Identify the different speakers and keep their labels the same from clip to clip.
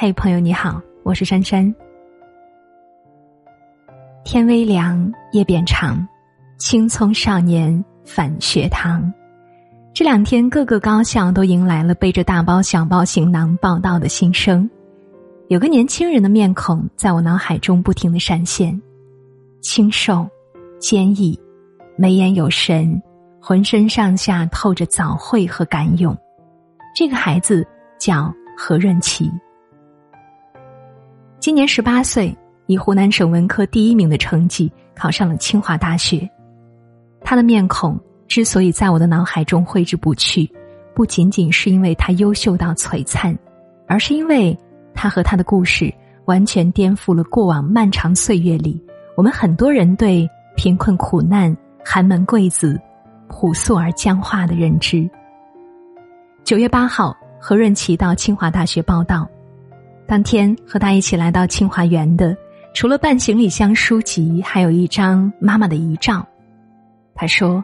Speaker 1: 嘿，朋友你好，我是珊珊。天微凉，夜变长，青葱少年返学堂。这两天，各个高校都迎来了背着大包小包行囊报道的新生。有个年轻人的面孔在我脑海中不停的闪现，清瘦、坚毅、眉眼有神，浑身上下透着早慧和敢勇。这个孩子叫何润琪。今年十八岁，以湖南省文科第一名的成绩考上了清华大学。他的面孔之所以在我的脑海中挥之不去，不仅仅是因为他优秀到璀璨，而是因为他和他的故事完全颠覆了过往漫长岁月里我们很多人对贫困苦难、寒门贵子、朴素而僵化的认知。九月八号，何润琪到清华大学报道。当天和他一起来到清华园的，除了半行李箱书籍，还有一张妈妈的遗照。他说：“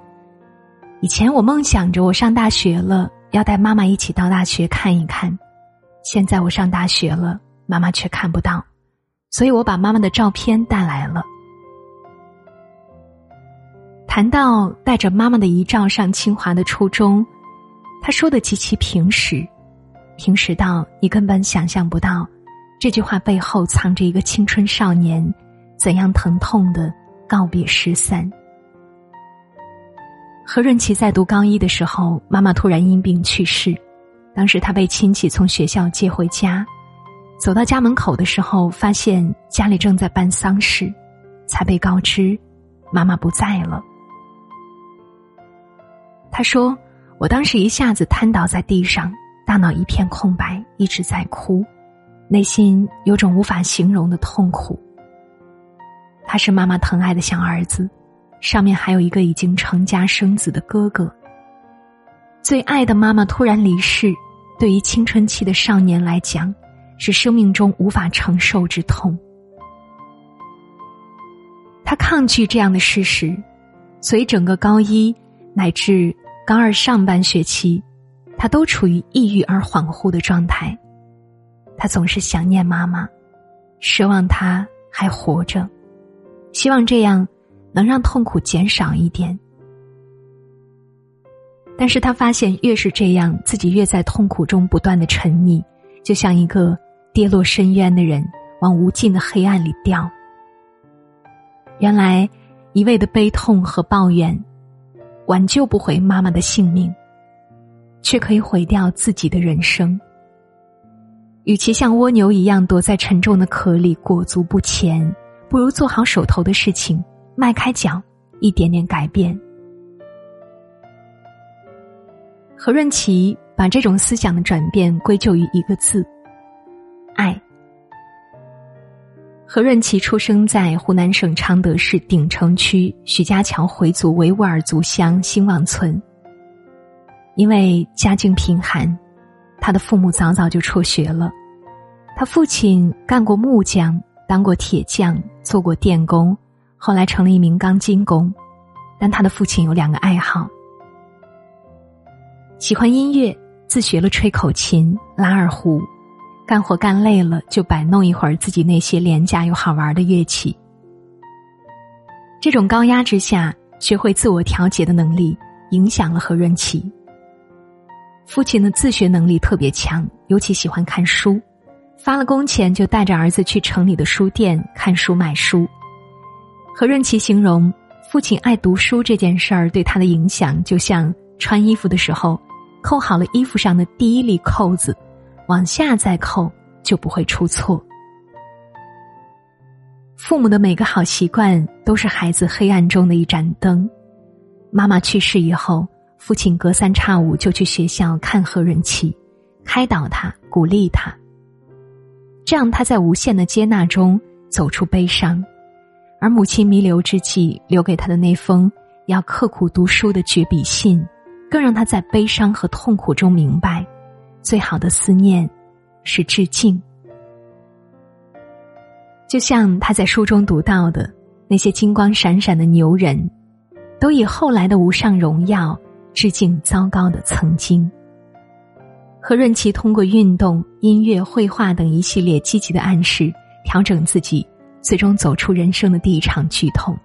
Speaker 1: 以前我梦想着我上大学了，要带妈妈一起到大学看一看。现在我上大学了，妈妈却看不到，所以我把妈妈的照片带来了。”谈到带着妈妈的遗照上清华的初衷，他说的极其平实，平实到你根本想象不到。这句话背后藏着一个青春少年怎样疼痛的告别失散。何润琪在读高一的时候，妈妈突然因病去世，当时他被亲戚从学校接回家，走到家门口的时候，发现家里正在办丧事，才被告知妈妈不在了。他说：“我当时一下子瘫倒在地上，大脑一片空白，一直在哭。”内心有种无法形容的痛苦。他是妈妈疼爱的小儿子，上面还有一个已经成家生子的哥哥。最爱的妈妈突然离世，对于青春期的少年来讲，是生命中无法承受之痛。他抗拒这样的事实，所以整个高一乃至高二上半学期，他都处于抑郁而恍惚的状态。他总是想念妈妈，奢望她还活着，希望这样能让痛苦减少一点。但是他发现，越是这样，自己越在痛苦中不断的沉溺，就像一个跌落深渊的人往无尽的黑暗里掉。原来，一味的悲痛和抱怨，挽救不回妈妈的性命，却可以毁掉自己的人生。与其像蜗牛一样躲在沉重的壳里裹足不前，不如做好手头的事情，迈开脚，一点点改变。何润琪把这种思想的转变归咎于一个字：爱。何润琪出生在湖南省常德市鼎城区徐家桥回族维吾尔族乡兴旺村。因为家境贫寒。他的父母早早就辍学了，他父亲干过木匠，当过铁匠，做过电工，后来成了一名钢筋工。但他的父亲有两个爱好：喜欢音乐，自学了吹口琴、拉二胡；干活干累了，就摆弄一会儿自己那些廉价又好玩的乐器。这种高压之下学会自我调节的能力，影响了何润琪。父亲的自学能力特别强，尤其喜欢看书，发了工钱就带着儿子去城里的书店看书买书。何润琪形容父亲爱读书这件事儿对他的影响，就像穿衣服的时候，扣好了衣服上的第一粒扣子，往下再扣就不会出错。父母的每个好习惯都是孩子黑暗中的一盏灯。妈妈去世以后。父亲隔三差五就去学校看何润琪，开导他，鼓励他。这样他在无限的接纳中走出悲伤，而母亲弥留之际留给他的那封要刻苦读书的绝笔信，更让他在悲伤和痛苦中明白，最好的思念是致敬。就像他在书中读到的那些金光闪闪的牛人，都以后来的无上荣耀。致敬糟糕的曾经。何润琪通过运动、音乐、绘画等一系列积极的暗示，调整自己，最终走出人生的第一场剧痛。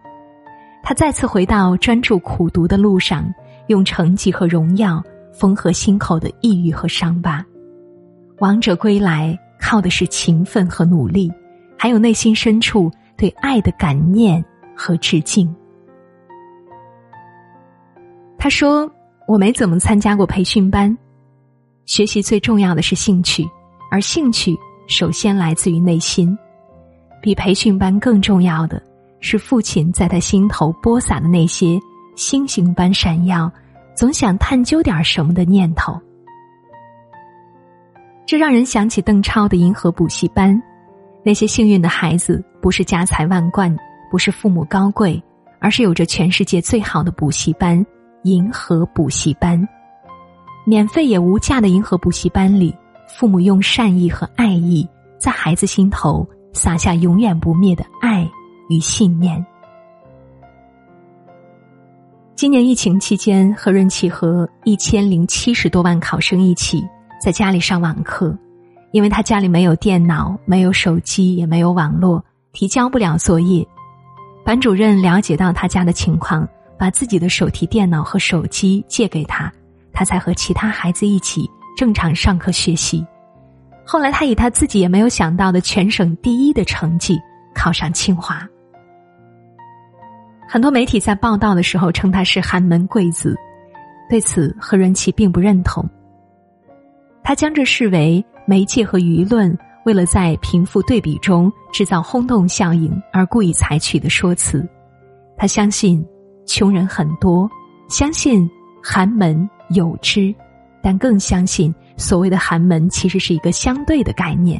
Speaker 1: 他再次回到专注苦读的路上，用成绩和荣耀缝合心口的抑郁和伤疤。王者归来，靠的是勤奋和努力，还有内心深处对爱的感念和致敬。他说：“我没怎么参加过培训班。”学习最重要的是兴趣，而兴趣首先来自于内心。比培训班更重要的是父亲在他心头播撒的那些星星般闪耀、总想探究点什么的念头。这让人想起邓超的银河补习班。那些幸运的孩子，不是家财万贯，不是父母高贵，而是有着全世界最好的补习班——银河补习班。免费也无价的银河补习班里，父母用善意和爱意，在孩子心头撒下永远不灭的爱与信念。今年疫情期间，何润琪和一千零七十多万考生一起在家里上网课，因为他家里没有电脑、没有手机、也没有网络，提交不了作业。班主任了解到他家的情况，把自己的手提电脑和手机借给他。他才和其他孩子一起正常上课学习。后来，他以他自己也没有想到的全省第一的成绩考上清华。很多媒体在报道的时候称他是寒门贵子，对此何润琪并不认同。他将这视为媒介和舆论为了在贫富对比中制造轰动效应而故意采取的说辞。他相信穷人很多，相信寒门。有之，但更相信所谓的寒门其实是一个相对的概念。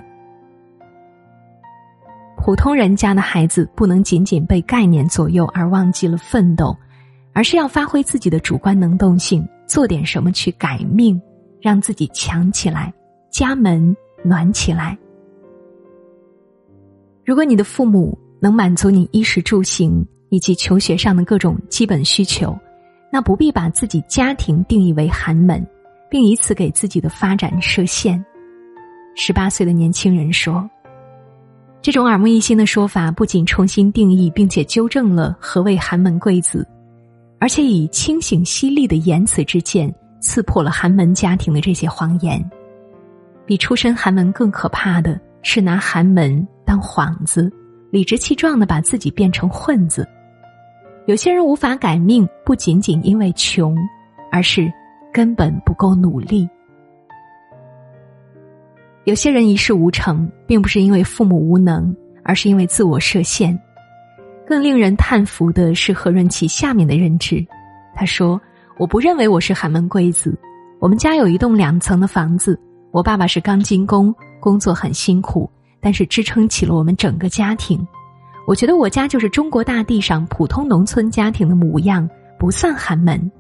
Speaker 1: 普通人家的孩子不能仅仅被概念左右而忘记了奋斗，而是要发挥自己的主观能动性，做点什么去改命，让自己强起来，家门暖起来。如果你的父母能满足你衣食住行以及求学上的各种基本需求。那不必把自己家庭定义为寒门，并以此给自己的发展设限。十八岁的年轻人说：“这种耳目一新的说法，不仅重新定义并且纠正了何谓寒门贵子，而且以清醒犀利的言辞之剑刺破了寒门家庭的这些谎言。比出身寒门更可怕的是拿寒门当幌子，理直气壮的把自己变成混子。”有些人无法改命，不仅仅因为穷，而是根本不够努力。有些人一事无成，并不是因为父母无能，而是因为自我设限。更令人叹服的是何润琪下面的认知。他说：“我不认为我是寒门贵子。我们家有一栋两层的房子，我爸爸是钢筋工，工作很辛苦，但是支撑起了我们整个家庭。”我觉得我家就是中国大地上普通农村家庭的模样，不算寒门。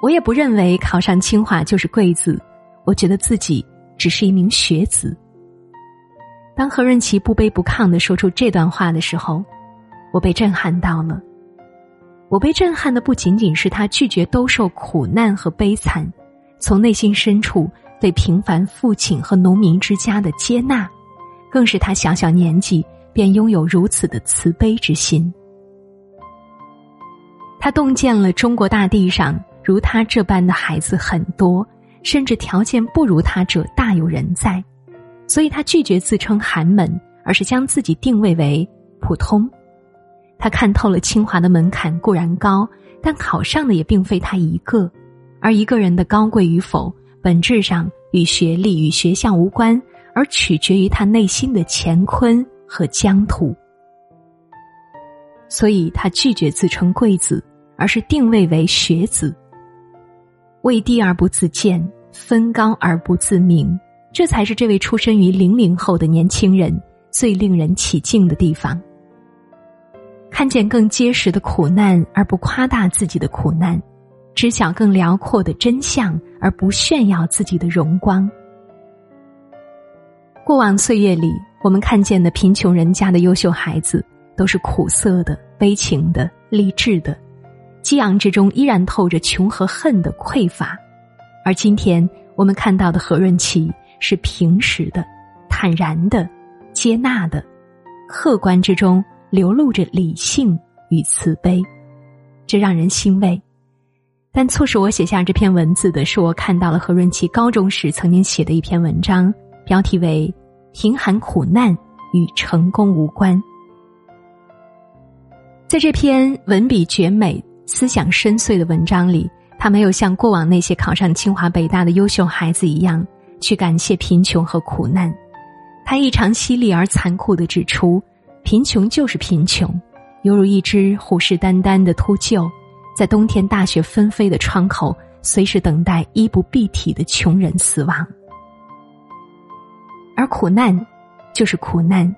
Speaker 1: 我也不认为考上清华就是贵子，我觉得自己只是一名学子。当何润琪不卑不亢的说出这段话的时候，我被震撼到了。我被震撼的不仅仅是他拒绝兜售苦难和悲惨，从内心深处对平凡父亲和农民之家的接纳，更是他小小年纪。便拥有如此的慈悲之心，他洞见了中国大地上如他这般的孩子很多，甚至条件不如他者大有人在，所以他拒绝自称寒门，而是将自己定位为普通。他看透了清华的门槛固然高，但考上的也并非他一个，而一个人的高贵与否，本质上与学历与学校无关，而取决于他内心的乾坤。和疆土，所以他拒绝自称贵子，而是定位为学子。位低而不自见，分高而不自明，这才是这位出身于零零后的年轻人最令人起敬的地方。看见更结实的苦难而不夸大自己的苦难，知晓更辽阔的真相而不炫耀自己的荣光。过往岁月里。我们看见的贫穷人家的优秀孩子，都是苦涩的、悲情的、励志的，激昂之中依然透着穷和恨的匮乏。而今天，我们看到的何润琪是平实的、坦然的、接纳的，客观之中流露着理性与慈悲，这让人欣慰。但促使我写下这篇文字的是，我看到了何润琪高中时曾经写的一篇文章，标题为《贫寒苦难与成功无关》。在这篇文笔绝美、思想深邃的文章里，他没有像过往那些考上清华北大的优秀孩子一样去感谢贫穷和苦难，他异常犀利而残酷的指出，贫穷就是贫穷，犹如一只虎视眈眈的秃鹫。在冬天大雪纷飞的窗口，随时等待衣不蔽体的穷人死亡。而苦难，就是苦难，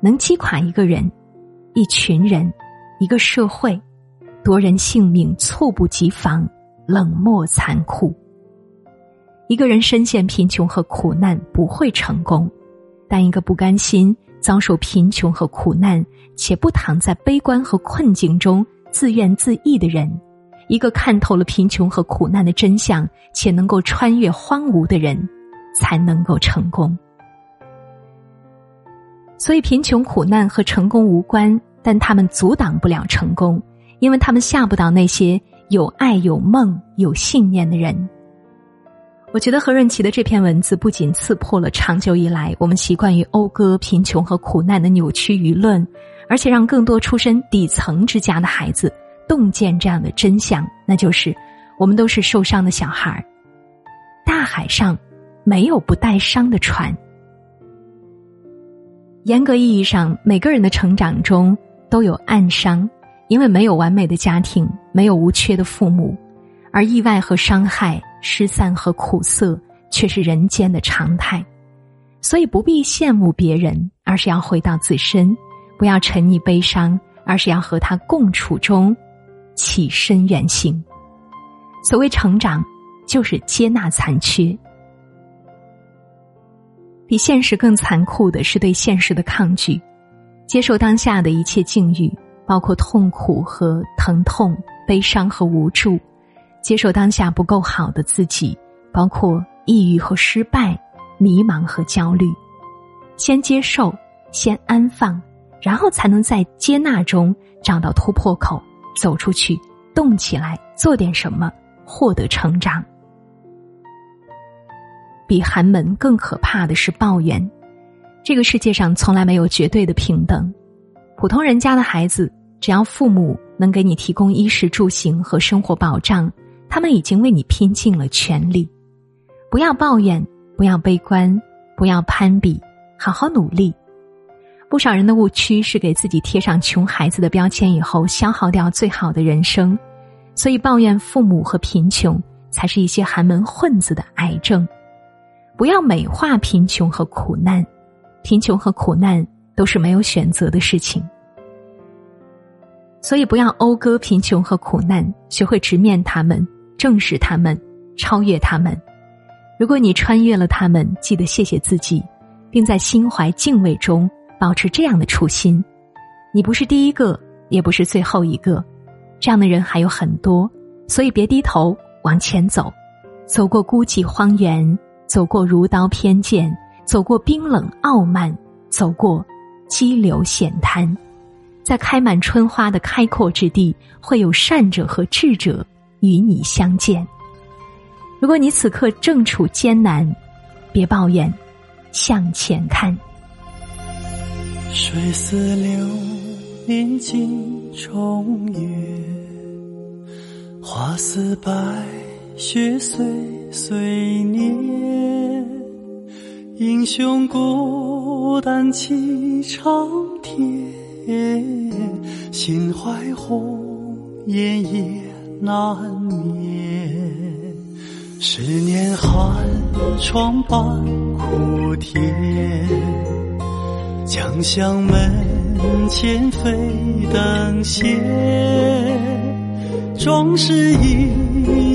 Speaker 1: 能击垮一个人、一群人、一个社会，夺人性命，猝不及防，冷漠残酷。一个人深陷贫穷和苦难不会成功，但一个不甘心遭受贫穷和苦难，且不躺在悲观和困境中。自怨自艾的人，一个看透了贫穷和苦难的真相，且能够穿越荒芜的人，才能够成功。所以，贫穷苦难和成功无关，但他们阻挡不了成功，因为他们吓不倒那些有爱、有梦、有信念的人。我觉得何润琪的这篇文字不仅刺破了长久以来我们习惯于讴歌贫穷和苦难的扭曲舆论。而且让更多出身底层之家的孩子洞见这样的真相，那就是我们都是受伤的小孩。大海上没有不带伤的船。严格意义上，每个人的成长中都有暗伤，因为没有完美的家庭，没有无缺的父母，而意外和伤害、失散和苦涩却是人间的常态。所以不必羡慕别人，而是要回到自身。不要沉溺悲伤，而是要和他共处中起身远行。所谓成长，就是接纳残缺。比现实更残酷的是对现实的抗拒，接受当下的一切境遇，包括痛苦和疼痛、悲伤和无助；接受当下不够好的自己，包括抑郁和失败、迷茫和焦虑。先接受，先安放。然后才能在接纳中找到突破口，走出去，动起来，做点什么，获得成长。比寒门更可怕的是抱怨。这个世界上从来没有绝对的平等。普通人家的孩子，只要父母能给你提供衣食住行和生活保障，他们已经为你拼尽了全力。不要抱怨，不要悲观，不要攀比，好好努力。不少人的误区是给自己贴上穷孩子的标签，以后消耗掉最好的人生，所以抱怨父母和贫穷，才是一些寒门混子的癌症。不要美化贫穷和苦难，贫穷和苦难都是没有选择的事情。所以不要讴歌贫穷和苦难，学会直面他们，正视他们，超越他们。如果你穿越了他们，记得谢谢自己，并在心怀敬畏中。保持这样的初心，你不是第一个，也不是最后一个，这样的人还有很多，所以别低头往前走，走过孤寂荒原，走过如刀偏见，走过冰冷傲慢，走过激流险滩，在开满春花的开阔之地，会有善者和智者与你相见。如果你此刻正处艰难，别抱怨，向前看。
Speaker 2: 水似流年尽重月，花似白雪岁岁年。英雄孤单弃长天，心怀红颜也难眠。十年寒窗半苦甜。将相门前飞灯歇，壮士一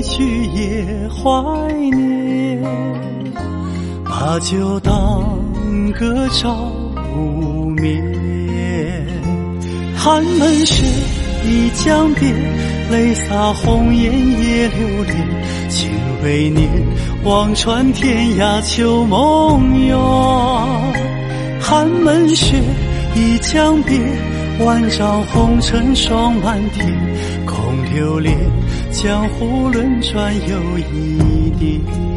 Speaker 2: 去也怀念。把酒当歌照无眠，寒门雪已将别，泪洒红颜也留恋。情未念，望穿天涯秋梦远。寒门雪已将别，万丈红尘霜满天。空留恋，江湖轮船又一地。